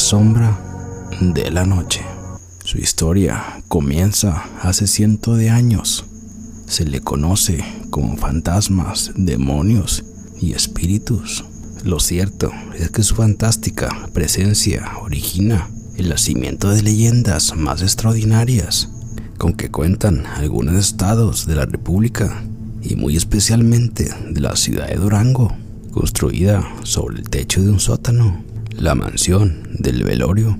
sombra de la noche. Su historia comienza hace cientos de años. Se le conoce como fantasmas, demonios y espíritus. Lo cierto es que su fantástica presencia origina el nacimiento de leyendas más extraordinarias con que cuentan algunos estados de la República y muy especialmente de la ciudad de Durango, construida sobre el techo de un sótano, la mansión del velorio.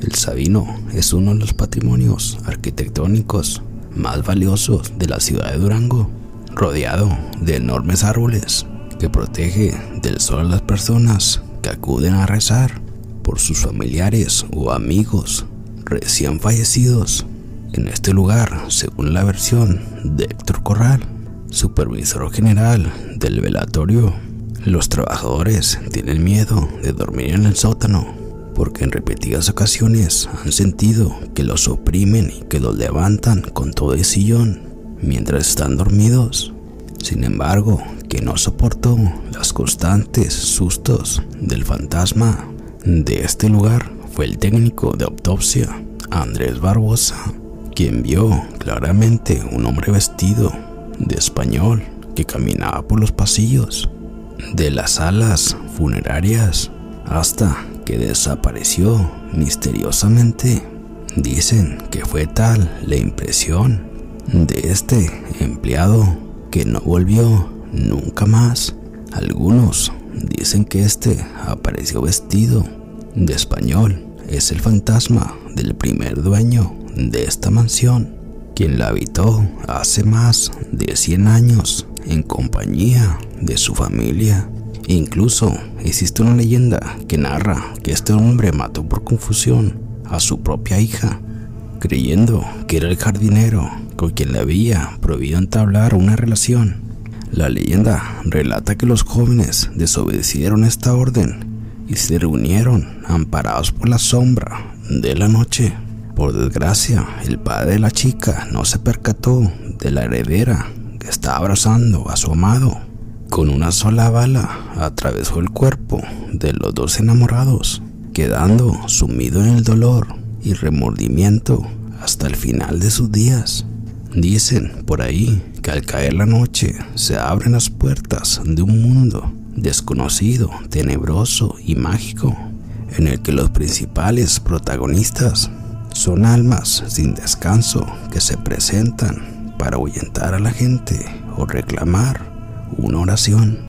El Sabino es uno de los patrimonios arquitectónicos más valiosos de la ciudad de Durango, rodeado de enormes árboles que protege del sol a las personas que acuden a rezar por sus familiares o amigos recién fallecidos. En este lugar, según la versión de Héctor Corral, supervisor general del velatorio, los trabajadores tienen miedo de dormir en el sótano porque en repetidas ocasiones han sentido que los oprimen y que los levantan con todo el sillón mientras están dormidos. Sin embargo, que no soportó los constantes sustos del fantasma de este lugar fue el técnico de autopsia, Andrés Barbosa, quien vio claramente un hombre vestido de español que caminaba por los pasillos de las salas funerarias hasta que desapareció misteriosamente. Dicen que fue tal la impresión de este empleado que no volvió nunca más. Algunos dicen que este apareció vestido de español. Es el fantasma del primer dueño de esta mansión, quien la habitó hace más de 100 años en compañía de su familia. Incluso existe una leyenda que narra que este hombre mató por confusión a su propia hija, creyendo que era el jardinero con quien le había prohibido entablar una relación. La leyenda relata que los jóvenes desobedecieron esta orden y se reunieron amparados por la sombra de la noche. Por desgracia, el padre de la chica no se percató de la heredera estaba abrazando a su amado. Con una sola bala atravesó el cuerpo de los dos enamorados, quedando sumido en el dolor y remordimiento hasta el final de sus días. Dicen por ahí que al caer la noche se abren las puertas de un mundo desconocido, tenebroso y mágico, en el que los principales protagonistas son almas sin descanso que se presentan para ahuyentar a la gente o reclamar una oración.